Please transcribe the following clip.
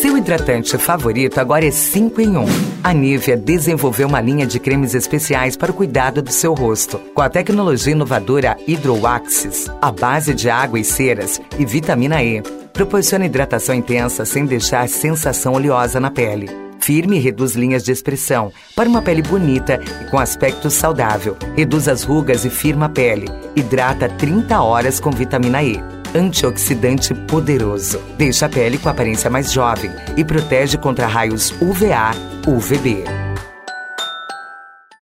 Seu hidratante favorito agora é 5 em 1. A Nivea desenvolveu uma linha de cremes especiais para o cuidado do seu rosto. Com a tecnologia inovadora Hydroaxis, a base de água e ceras e vitamina E, proporciona hidratação intensa sem deixar sensação oleosa na pele. Firme e reduz linhas de expressão para uma pele bonita e com aspecto saudável. Reduz as rugas e firma a pele. Hidrata 30 horas com vitamina E antioxidante poderoso. Deixa a pele com aparência mais jovem e protege contra raios UVA, UVB.